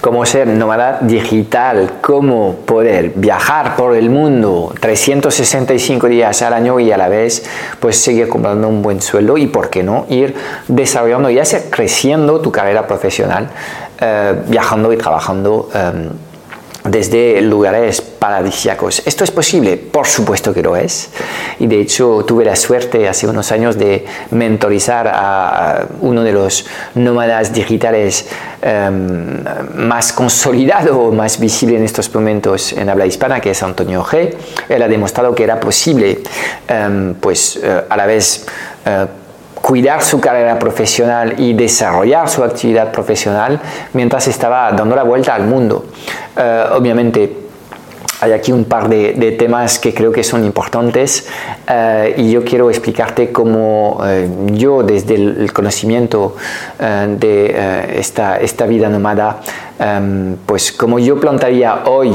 cómo ser nómada digital, cómo poder viajar por el mundo 365 días al año y a la vez pues seguir comprando un buen sueldo y por qué no ir desarrollando ya sea creciendo tu carrera profesional, eh, viajando y trabajando. Em, desde lugares paradisíacos. ¿Esto es posible? Por supuesto que lo es. Y de hecho tuve la suerte hace unos años de mentorizar a uno de los nómadas digitales em, más consolidado, más visible en estos momentos en habla hispana, que es Antonio G. Él ha demostrado que era posible, em, pues eh, a la vez, eh, cuidar su carrera profesional y desarrollar su actividad profesional mientras estaba dando la vuelta al mundo. Eh, obviamente, hay aquí un par de, temas que creo que son importantes eh, y yo quiero explicarte cómo eh, yo desde el, conocimiento de esta, esta, vida nómada, pues como yo plantaría hoy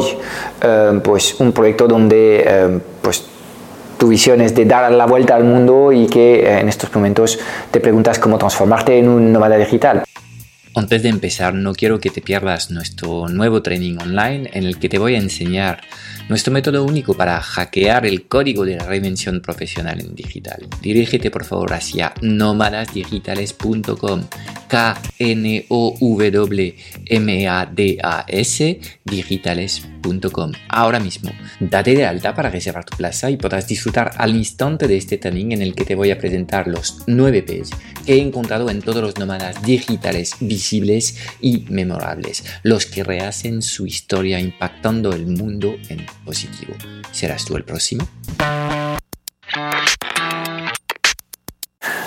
pues un proyecto donde pues tu visión es de dar la vuelta al mundo y que eh, en estos momentos te preguntas cómo transformarte en un nómada digital. Antes de empezar, no quiero que te pierdas nuestro nuevo training online en el que te voy a enseñar nuestro método único para hackear el código de la reinvención profesional en digital. Dirígete por favor hacia nómadasdigitales.com K-N-O-W-M-A-D-A-S digitales.com. Ahora mismo, date de alta para reservar tu plaza y podrás disfrutar al instante de este training en el que te voy a presentar los 9 P's que he encontrado en todos los nómadas digitales visibles y memorables, los que rehacen su historia impactando el mundo en positivo. ¿Serás tú el próximo?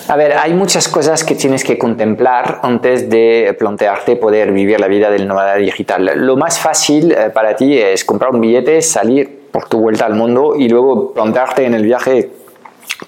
A ver, hay muchas cosas que tienes que contemplar antes de plantearte poder vivir la vida del nómada digital. Lo más fácil eh, para ti es comprar un billete, salir por tu vuelta al mundo y luego plantearte en el viaje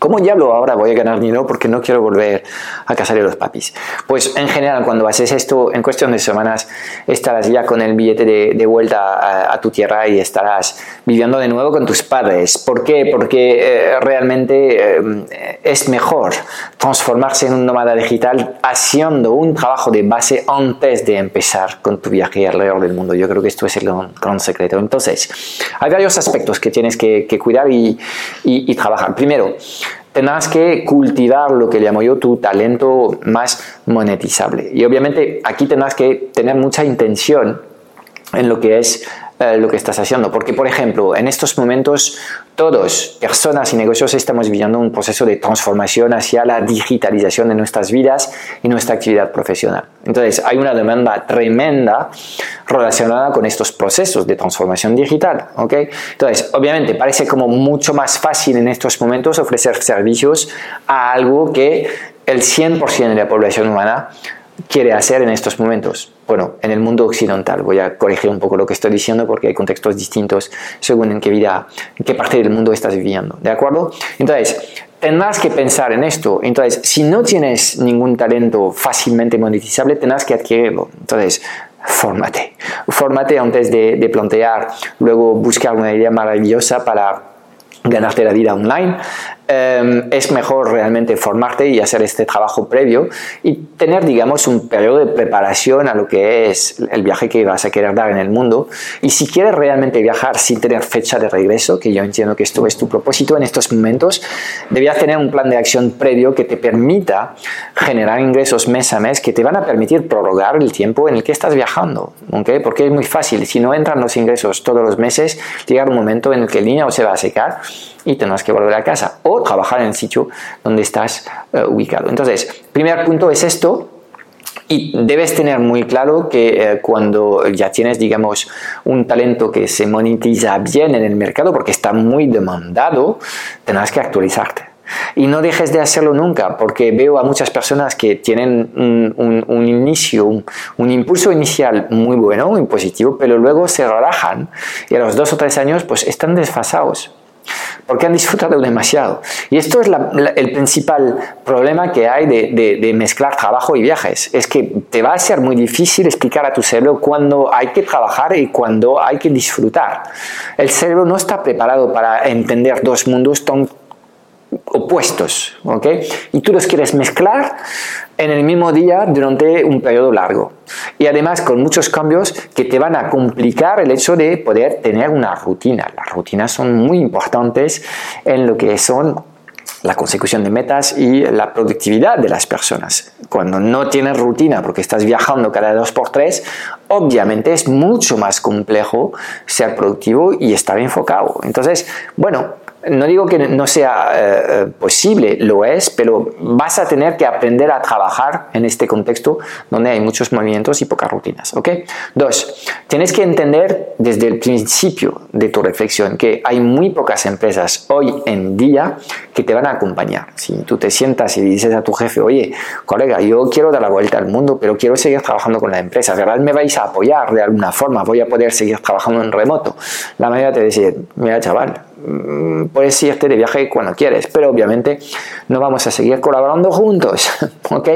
¿Cómo diablo ahora voy a ganar dinero porque no quiero volver a casa de los papis? Pues en general, cuando haces esto, en cuestión de semanas, estarás ya con el billete de, vuelta a, tu tierra y estarás viviendo de nuevo con tus padres. ¿Por qué? Porque eh, realmente eh, es mejor transformarse en un nómada digital haciendo un trabajo de base antes de empezar con tu viaje alrededor del mundo. Yo creo que esto es el gran, secreto. Entonces, hay varios aspectos que tienes que, cuidar y, y trabajar. Primero, tendrás que cultivar lo que llamo yo tu talento más monetizable. Y obviamente aquí tendrás que tener mucha intención en lo que es eh, lo que estás haciendo. Porque, por ejemplo, en estos momentos todos, personas y negocios, estamos viviendo un proceso de transformación hacia la digitalización de nuestras vidas y nuestra actividad profesional. Entonces, hay una demanda tremenda relacionada con estos procesos de transformación digital. ¿okay? Entonces, obviamente, parece como mucho más fácil en estos momentos ofrecer servicios a algo que el 100% de la población humana quiere hacer en estos momentos? Bueno, en el mundo occidental. Voy a corregir un poco lo que estoy diciendo porque hay contextos distintos según en qué vida, en qué parte del mundo estás viviendo. ¿De acuerdo? Entonces, tendrás que pensar en esto. Entonces, si no tienes ningún talento fácilmente monetizable, tendrás que adquirirlo. Entonces, fórmate. Fórmate antes de, de plantear, luego buscar una idea maravillosa para ganarte la vida online, em, es mejor realmente formarte y hacer este trabajo previo y tener, digamos, un periodo de preparación a lo que es el viaje que vas a querer dar en el mundo. Y si quieres realmente viajar sin tener fecha de regreso, que yo entiendo que esto es tu propósito en estos momentos, debías tener un plan de acción previo que te permita generar ingresos mes a mes que te van a permitir prorrogar el tiempo en el que estás viajando. ¿okay? Porque es muy fácil. Si no entran los ingresos todos los meses, llega un momento en el que el niño se va a secar y tendrás que volver a casa o trabajar en el sitio donde estás eh, ubicado. Entonces, primer punto es esto. Y debes tener muy claro que eh, cuando ya tienes, digamos, un talento que se monetiza bien en el mercado, porque está muy demandado, tendrás que actualizarte. Y no dejes de hacerlo nunca, porque veo a muchas personas que tienen un, inicio, un, impulso inicial muy bueno, muy positivo, pero luego se relajan y a los dos o tres años pues están desfasados porque han disfrutado demasiado. Y esto es el principal problema que hay de, mezclar trabajo y viajes. Es que te va a ser muy difícil explicar a tu cerebro cuándo hay que trabajar y cuándo hay que disfrutar. El cerebro no está preparado para entender dos mundos tan opuestos, ¿ok? Y tú los quieres mezclar en el mismo día durante un periodo largo. Y además con muchos cambios que te van a complicar el hecho de poder tener una rutina. Las rutinas son muy importantes en lo que son la consecución de metas y la productividad de las personas. Cuando no tienes rutina porque estás viajando cada dos por tres, obviamente es mucho más complejo ser productivo y estar enfocado. Entonces, bueno, no digo que no sea eh, posible, lo es, pero vas a tener que aprender a trabajar en este contexto donde hay muchos movimientos y pocas rutinas. ¿ok? Dos, tienes que entender desde el principio de tu reflexión que hay muy pocas empresas hoy en día que te van a acompañar. Si tú te sientas y dices a tu jefe, oye, colega, yo quiero dar la vuelta al mundo, pero quiero seguir trabajando con la empresa, ¿verdad? ¿Me vais a apoyar de alguna forma? ¿Voy a poder seguir trabajando en remoto? La mayoría te dice, mira chaval, puedes irte de viaje cuando quieres, pero obviamente no vamos a seguir colaborando juntos, ¿ok?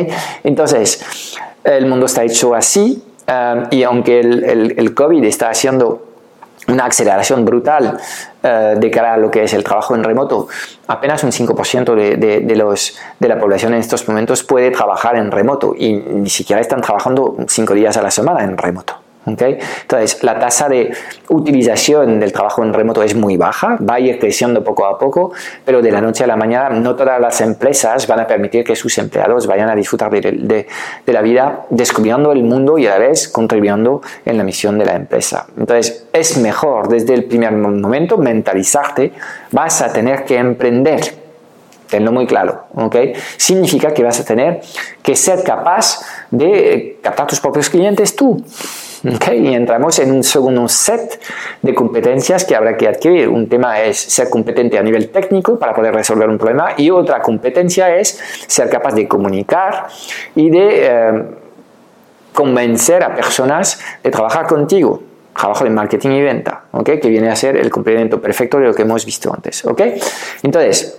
Entonces, el mundo está hecho así um, y aunque el, el, COVID está haciendo una aceleración brutal uh, de cara a lo que es el trabajo en remoto. Apenas un 5% de, de, de, los, de la población en estos momentos puede trabajar en remoto y ni siquiera están trabajando 5 días a la semana en remoto. Entonces, la tasa de utilización del trabajo en remoto es muy baja, va a ir creciendo poco a poco, pero de la noche a la mañana no todas las empresas van a permitir que sus empleados vayan a disfrutar de, la vida descubriendo el mundo y a la vez contribuyendo en la misión de la empresa. Entonces, es mejor desde el primer momento mentalizarte, vas a tener que emprender tenlo muy claro, ¿ok? Significa que vas a tener que ser capaz de captar tus propios clientes tú. Y entramos en un segundo set de competencias que habrá que adquirir. Un tema es ser competente a nivel técnico para poder resolver un problema y otra competencia es ser capaz de comunicar y de eh, convencer a personas de trabajar contigo trabajo de marketing y venta, ¿ok? que viene a ser el complemento perfecto de lo que hemos visto antes. ¿ok? Entonces,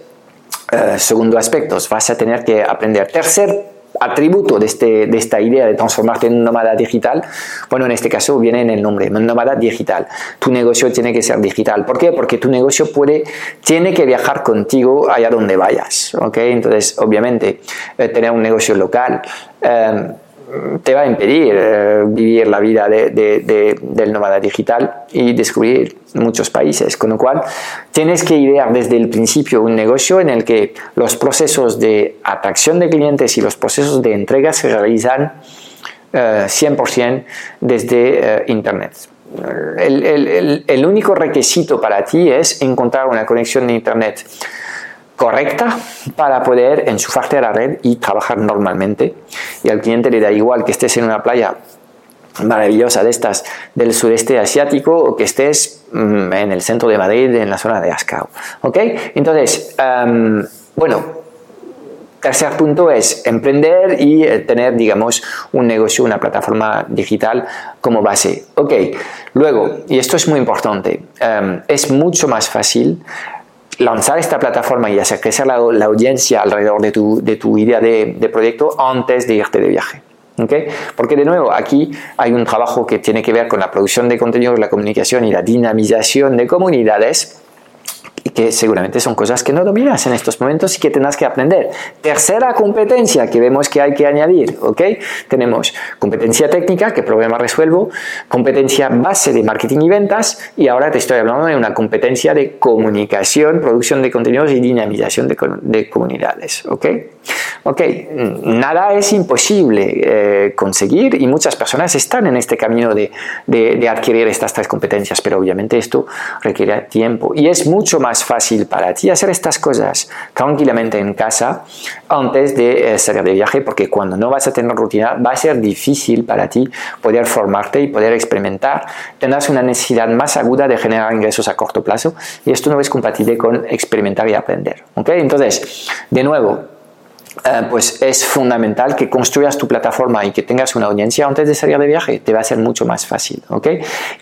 eh, segundo aspecto, vas a tener que aprender. Tercer atributo de, este, de esta idea de transformarte en un nómada digital, bueno, en este caso viene en el nombre, nómada digital. Tu negocio tiene que ser digital. ¿Por qué? Porque tu negocio puede, tiene que viajar contigo allá donde vayas. ¿ok? Entonces, obviamente, eh, tener un negocio local. Eh, te va a impedir eh, vivir la vida del nómada digital y descubrir muchos países. Con lo cual, tienes que idear desde el principio un negocio en el que los procesos de atracción de clientes y los procesos de entrega se realizan 100% eh, desde eh, Internet. el único requisito para ti es encontrar una conexión de Internet correcta para poder enchufarte a la red y trabajar normalmente. Y al cliente le da igual que estés en una playa maravillosa de estas del sureste asiático o que estés mm, en el centro de Madrid, en la zona de Ascao. ¿Ok? Entonces, bueno, tercer punto es emprender y eh, tener, digamos, un negocio, una plataforma digital como base. Ok, luego, y esto es muy importante, es mucho más fácil lanzar esta plataforma y hacer crecer la, audiencia alrededor de tu, de tu idea de, de, proyecto antes de irte de viaje. ¿Okay? Porque de nuevo, aquí hay un trabajo que tiene que ver con la producción de contenidos, la comunicación y la dinamización de comunidades que seguramente son cosas que no dominas en estos momentos y que tendrás que aprender. Tercera competencia que vemos que hay que añadir, ¿ok? Tenemos competencia técnica, que problema resuelvo, competencia base de marketing y ventas, y ahora te estoy hablando de una competencia de comunicación, producción de contenidos y dinamización de, de comunidades, ¿ok? Ok, nada es imposible eh, conseguir y muchas personas están en este camino de, de, adquirir estas tres competencias, pero obviamente esto requiere tiempo y es mucho más fácil para ti hacer estas cosas tranquilamente en casa antes de eh, salir de viaje, porque cuando no vas a tener rutina va a ser difícil para ti poder formarte y poder experimentar. Tendrás una necesidad más aguda de generar ingresos a corto plazo y esto no es compatible con experimentar y aprender. Entonces, de nuevo, eh, pues es fundamental que construyas tu plataforma y que tengas una audiencia antes de salir de viaje. Te va a ser mucho más fácil. ¿ok?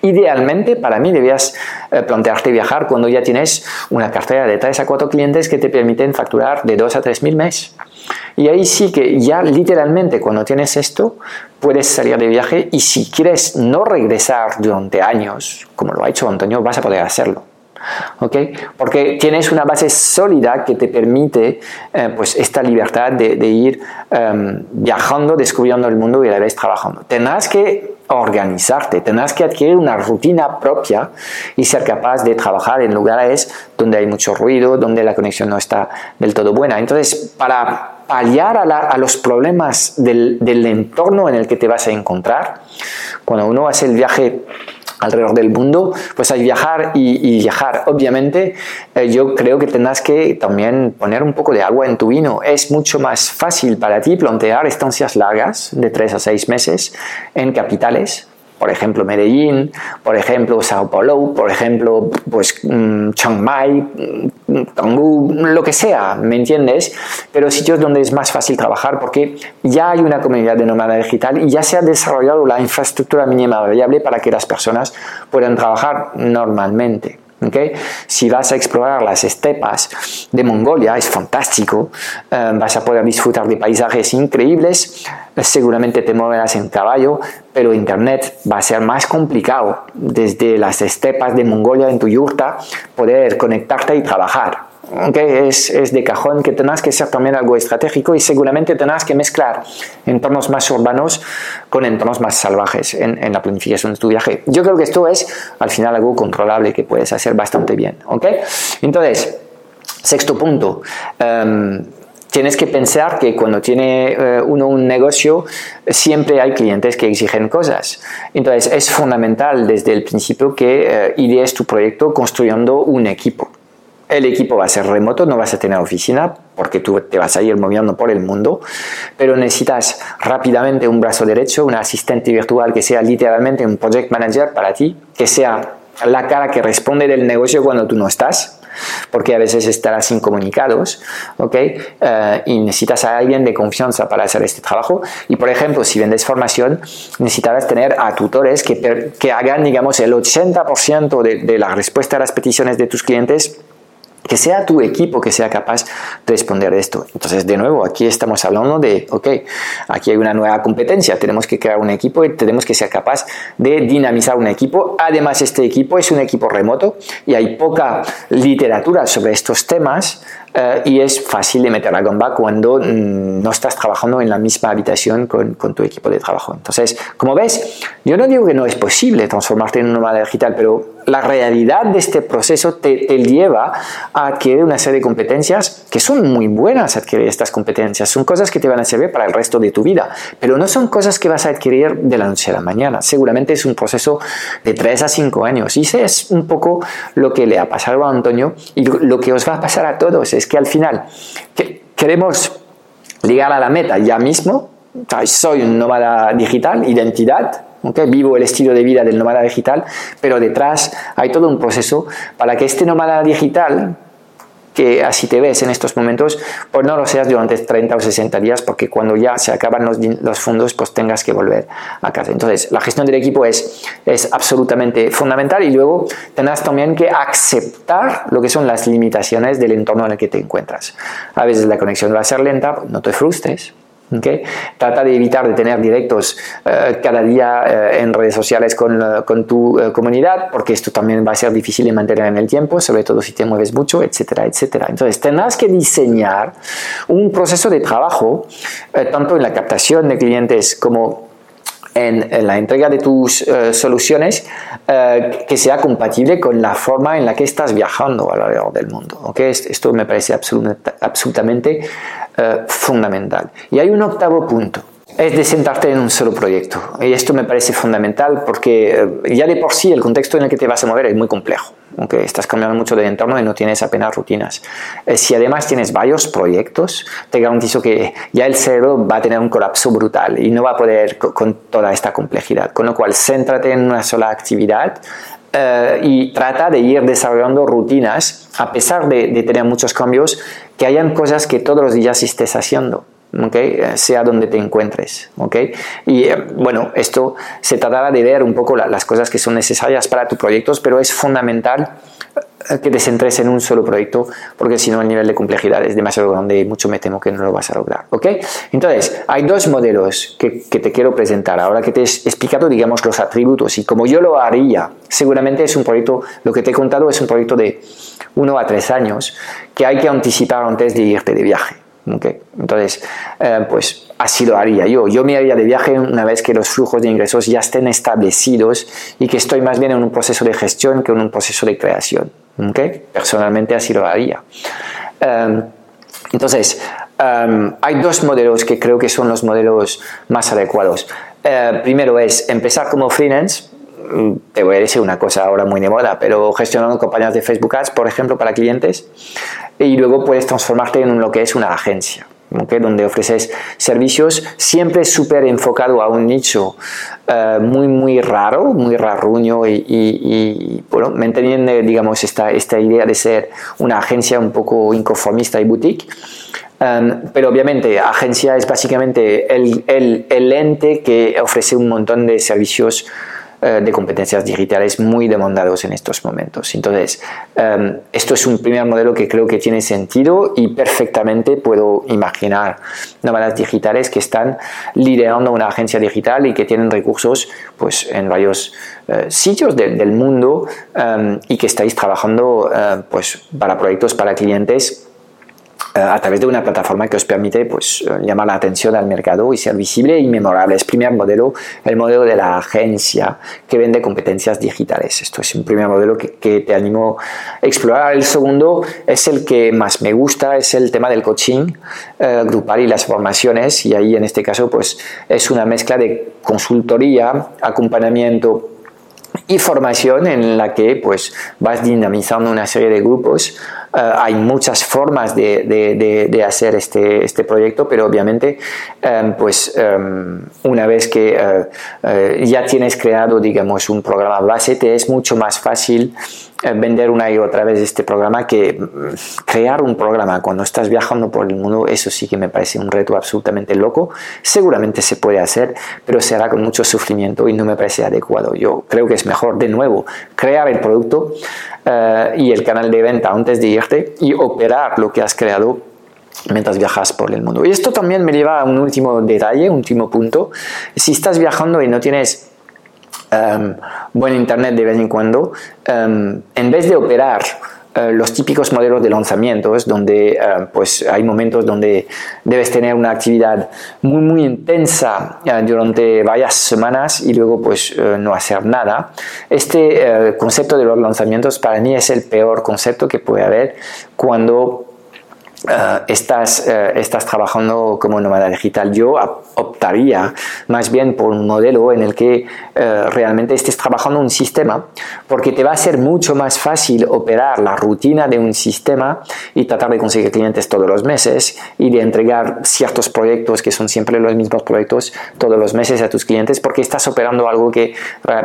Idealmente, para mí, debías eh, plantearte viajar cuando ya tienes una cartera de 3 a 4 clientes que te permiten facturar de 2 a 3 mil mes. Y ahí sí que ya literalmente cuando tienes esto, puedes salir de viaje y si quieres no regresar durante años, como lo ha hecho Antonio, vas a poder hacerlo. ¿Okay? Porque tienes una base sólida que te permite eh, pues esta libertad de, ir em, viajando, descubriendo el mundo y a la vez trabajando. Tendrás que organizarte, tendrás que adquirir una rutina propia y ser capaz de trabajar en lugares donde hay mucho ruido, donde la conexión no está del todo buena. Entonces, para paliar a, los problemas del, del entorno en el que te vas a encontrar, cuando uno hace el viaje alrededor del mundo, pues hay viajar y, viajar. Obviamente, eh, yo creo que tendrás que también poner un poco de agua en tu vino. Es mucho más fácil para ti plantear estancias largas de 3 a 6 meses en capitales por ejemplo Medellín, por ejemplo Sao Paulo, por ejemplo pues mm, Chiang Mai, mm, lo que sea, ¿me entiendes? Pero sitios donde es más fácil trabajar porque ya hay una comunidad de nómada digital y ya se ha desarrollado la infraestructura mínima variable para que las personas puedan trabajar normalmente. Si vas a explorar las estepas de Mongolia, es fantástico, eh, vas a poder disfrutar de paisajes increíbles, seguramente te moverás en caballo, pero Internet va a ser más complicado desde las estepas de Mongolia en tu yurta poder conectarte y trabajar aunque es, es, de cajón que tengas que ser también algo estratégico y seguramente tengas que mezclar entornos más urbanos con entornos más salvajes en, en, la planificación de tu viaje. Yo creo que esto es al final algo controlable que puedes hacer bastante bien. ¿ok? Entonces, sexto punto. Em, tienes que pensar que cuando tiene eh, uno un negocio, siempre hay clientes que exigen cosas. Entonces, es fundamental desde el principio que eh, idees tu proyecto construyendo un equipo. El equipo va a ser remoto, no vas a tener oficina porque tú te vas a ir moviendo por el mundo, pero necesitas rápidamente un brazo derecho, un asistente virtual que sea literalmente un project manager para ti, que sea la cara que responde del negocio cuando tú no estás, porque a veces estarás incomunicados, ¿ok? Eh, y necesitas a alguien de confianza para hacer este trabajo. Y por ejemplo, si vendes formación, necesitarás tener a tutores que, que hagan, digamos, el 80% de, de la respuesta a las peticiones de tus clientes que sea tu equipo que sea capaz de responder esto. Entonces, de nuevo, aquí estamos hablando de, ok, aquí hay una nueva competencia, tenemos que crear un equipo y tenemos que ser capaz de dinamizar un equipo. Además, este equipo es un equipo remoto y hay poca literatura sobre estos temas eh, y es fácil de meter la gamba cuando mm, no estás trabajando en la misma habitación con, tu equipo de trabajo. Entonces, como ves, yo no digo que no es posible transformarte en un nómada digital, pero la realidad de este proceso te, te, lleva a adquirir una serie de competencias que son muy buenas adquirir estas competencias. Son cosas que te van a servir para el resto de tu vida, pero no son cosas que vas a adquirir de la noche a la mañana. Seguramente es un proceso de 3 a 5 años. Y ese es un poco lo que le ha pasado a Antonio y lo que os va a pasar a todos es que al final queremos llegar a la meta ya mismo. Soy un nómada digital, identidad, ¿okay? vivo el estilo de vida del nómada digital, pero detrás hay todo un proceso para que este nómada digital que así te ves en estos momentos, pues no lo seas durante 30 o 60 días, porque cuando ya se acaban los, los, fondos, pues tengas que volver a casa. Entonces, la gestión del equipo es, es absolutamente fundamental y luego tendrás también que aceptar lo que son las limitaciones del entorno en el que te encuentras. A veces la conexión va a ser lenta, no te frustres, Trata de evitar de tener directos eh, cada día eh, en redes sociales con, eh, tu comunidad, porque esto también va a ser difícil de mantener en el tiempo, sobre todo si te mueves mucho, etcétera, etcétera. Entonces, tendrás que diseñar un proceso de trabajo, tanto en la captación de clientes como en, la entrega de tus soluciones que sea compatible con la forma en la que estás viajando alrededor del mundo. ¿okay? Esto me parece absolutamente eh, fundamental. Y hay un octavo punto, es de sentarte en un solo proyecto. Y esto me parece fundamental porque eh, ya de por sí el contexto en el que te vas a mover es muy complejo. Aunque estás cambiando mucho de entorno y no tienes apenas rutinas. Eh, si además tienes varios proyectos, te garantizo que ya el cerebro va a tener un colapso brutal y no va a poder con toda esta complejidad. Con lo cual, céntrate en una sola actividad, eh, y trata de ir desarrollando rutinas, a pesar de, tener muchos cambios, que hayan cosas que todos los días estés haciendo. Okay, eh, sea donde te encuentres. Okay? Y eh, bueno, esto se tratará de ver un poco las cosas que son necesarias para tus proyectos, pero es fundamental eh, que te centres en un solo proyecto, porque si no el nivel de complejidad es demasiado grande y mucho me temo que no lo vas a lograr. ¿ok? Entonces, hay dos modelos que, que, te quiero presentar. Ahora que te he explicado, digamos, los atributos y como yo lo haría, seguramente es un proyecto, lo que te he contado es un proyecto de uno a tres años que hay que anticipar antes de irte de viaje. Entonces, eh, pues así lo haría yo. Yo me haría de viaje una vez que los flujos de ingresos ya estén establecidos y que estoy más bien en un proceso de gestión que en un proceso de creación. Personalmente así lo haría. Um, entonces, um, hay dos modelos que creo que son los modelos más adecuados. Uh, primero es empezar como freelance, te voy a decir una cosa ahora muy de pero gestionando campañas de Facebook Ads, por ejemplo, para clientes, y luego puedes transformarte en lo que es una agencia donde ofreces servicios siempre súper enfocado a un nicho uh, muy, muy raro, muy raruño y, y, y, bueno, manteniendo, digamos, esta, esta idea de ser una agencia un poco inconformista y boutique. Um, pero obviamente agencia es básicamente el, el ente que ofrece un montón de servicios eh, de competencias digitales muy demandados en estos momentos. Entonces, em, esto es un primer modelo que creo que tiene sentido y perfectamente puedo imaginar nómadas digitales que están liderando una agencia digital y que tienen recursos pues, en varios eh, sitios del mundo em, y que estáis trabajando eh, pues, para proyectos para clientes a través de una plataforma que os permite pues, eh, llamar la atención al mercado y ser visible y memorable. Es primer modelo, el modelo de la agencia que vende competencias digitales. Esto es un primer modelo que, que, te animo a explorar. El segundo es el que más me gusta, es el tema del coaching eh, grupal y las formaciones. Y ahí en este caso pues, es una mezcla de consultoría, acompañamiento y formación en la que pues vas dinamizando una serie de grupos. Uh, hay muchas formas de, de, de, hacer este, este, proyecto, pero obviamente um, pues um, una vez que uh, uh, ya tienes creado digamos un programa base te es mucho más fácil eh, vender una y otra vez este programa que mm, crear un programa cuando estás viajando por el mundo, eso sí que me parece un reto absolutamente loco. Seguramente se puede hacer, pero será con mucho sufrimiento y no me parece adecuado. Yo creo que es mejor, de nuevo, crear el producto uh, y el canal de venta antes de irte y operar lo que has creado mientras viajas por el mundo. Y esto también me lleva a un último detalle, un último punto. Si estás viajando y no tienes um, buen internet de vez en cuando, um, en vez de operar uh, los típicos modelos de lanzamientos, donde uh, pues hay momentos donde debes tener una actividad muy muy intensa uh, durante varias semanas y luego pues no hacer nada. Este concepto de los lanzamientos para mí es el peor concepto que puede haber cuando Uh, estás, trabajando como nómada digital. Yo optaría más bien por un modelo en el que uh, realmente estés trabajando un sistema, porque te va a ser mucho más fácil operar la rutina de un sistema y tratar de conseguir clientes todos los meses y de entregar ciertos proyectos que son siempre los mismos proyectos todos los meses a tus clientes, porque estás operando algo que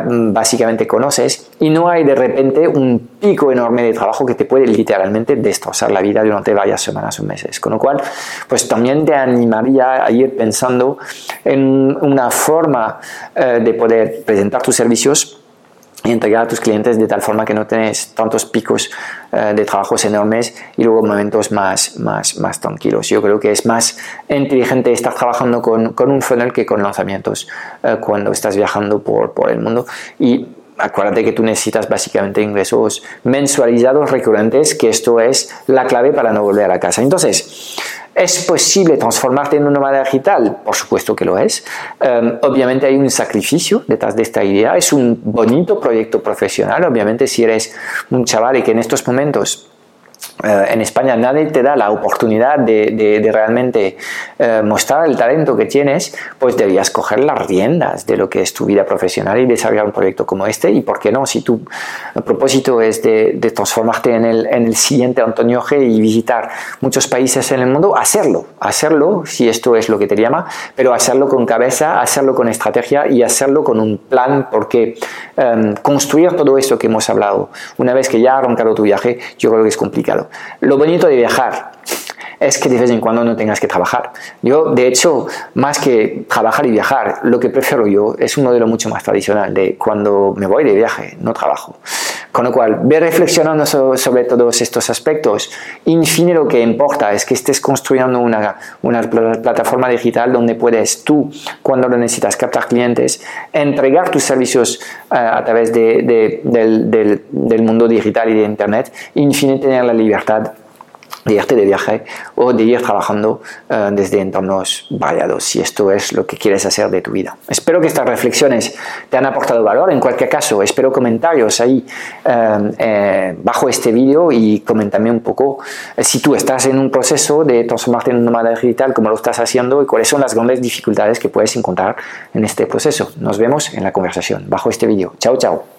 básicamente conoces y no hay de repente un pico enorme de trabajo que te puede literalmente destrozar la vida durante varias semanas o meses. Con lo cual, pues también te animaría a ir pensando en una forma eh, de poder presentar tus servicios y entregar a tus clientes de tal forma que no tenés tantos picos eh, de trabajos enormes y luego momentos más, más, más tranquilos. Yo creo que es más inteligente estar trabajando con, con un funnel que con lanzamientos eh, cuando estás viajando por, por el mundo. Y acuérdate que tú necesitas básicamente ingresos mensualizados recurrentes, que esto es la clave para no volver a casa. Entonces, ¿es posible transformarte en un nómada digital? Por supuesto que lo es. Um, obviamente hay un sacrificio detrás de esta idea. Es un bonito proyecto profesional. Obviamente si eres un chaval y que en estos momentos Uh, en España nadie te da la oportunidad de, realmente uh, mostrar el talento que tienes, pues deberías coger las riendas de lo que es tu vida profesional y desarrollar un proyecto como este. Y por qué no, si tu propósito es de, transformarte en el, en el, siguiente Antonio G y visitar muchos países en el mundo, hacerlo, hacerlo, si esto es lo que te llama, pero hacerlo con cabeza, hacerlo con estrategia y hacerlo con un plan, porque um, construir todo esto que hemos hablado, una vez que ya ha arrancado tu viaje, yo creo que es complicado. Lo bonito de viajar es que de vez en cuando no tengas que trabajar. Yo, de hecho, más que trabajar y viajar, lo que prefiero yo es un modelo mucho más tradicional de cuando me voy de viaje, no trabajo. Con lo cual, ve reflexionando sobre todos estos aspectos. En fin, lo que importa es que estés construyendo una, una plataforma digital donde puedes tú, cuando lo necesitas, captar clientes, entregar tus servicios eh, a través de, del, del, del, mundo digital y de Internet, en fin, tener la libertad de irte de viaje o de ir trabajando uh, desde entornos variados, si esto es lo que quieres hacer de tu vida. Espero que estas reflexiones te han aportado valor. En cualquier caso, espero comentarios ahí uh, eh, bajo este vídeo y coméntame un poco eh, si tú estás en un proceso de transformarte en un nómada digital, cómo lo estás haciendo y cuáles son las grandes dificultades que puedes encontrar en este proceso. Nos vemos en la conversación bajo este vídeo. Chao, chao.